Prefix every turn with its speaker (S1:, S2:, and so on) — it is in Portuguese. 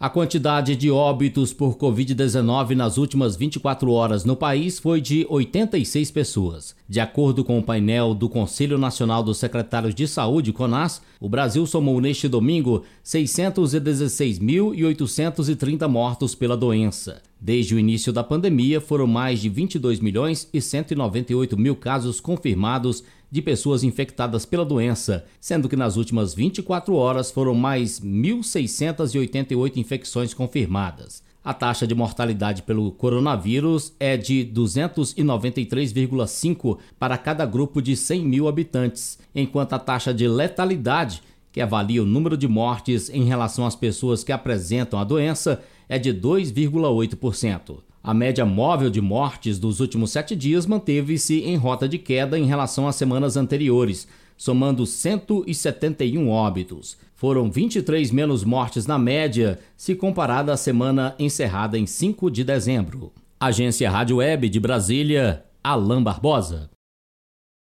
S1: A quantidade de óbitos por Covid-19 nas últimas 24 horas no país foi de 86 pessoas. De acordo com o painel do Conselho Nacional dos Secretários de Saúde, CONAS, o Brasil somou neste domingo 616.830 mortos pela doença. Desde o início da pandemia, foram mais de 22 milhões e 198 mil casos confirmados de pessoas infectadas pela doença, sendo que nas últimas 24 horas foram mais 1.688 infecções confirmadas. A taxa de mortalidade pelo coronavírus é de 293,5 para cada grupo de 100 mil habitantes, enquanto a taxa de letalidade, que avalia o número de mortes em relação às pessoas que apresentam a doença, é de 2,8%. A média móvel de mortes dos últimos sete dias manteve-se em rota de queda em relação às semanas anteriores, somando 171 óbitos. Foram 23 menos mortes na média, se comparada à semana encerrada em 5 de dezembro. Agência Rádio Web de Brasília, Alain Barbosa.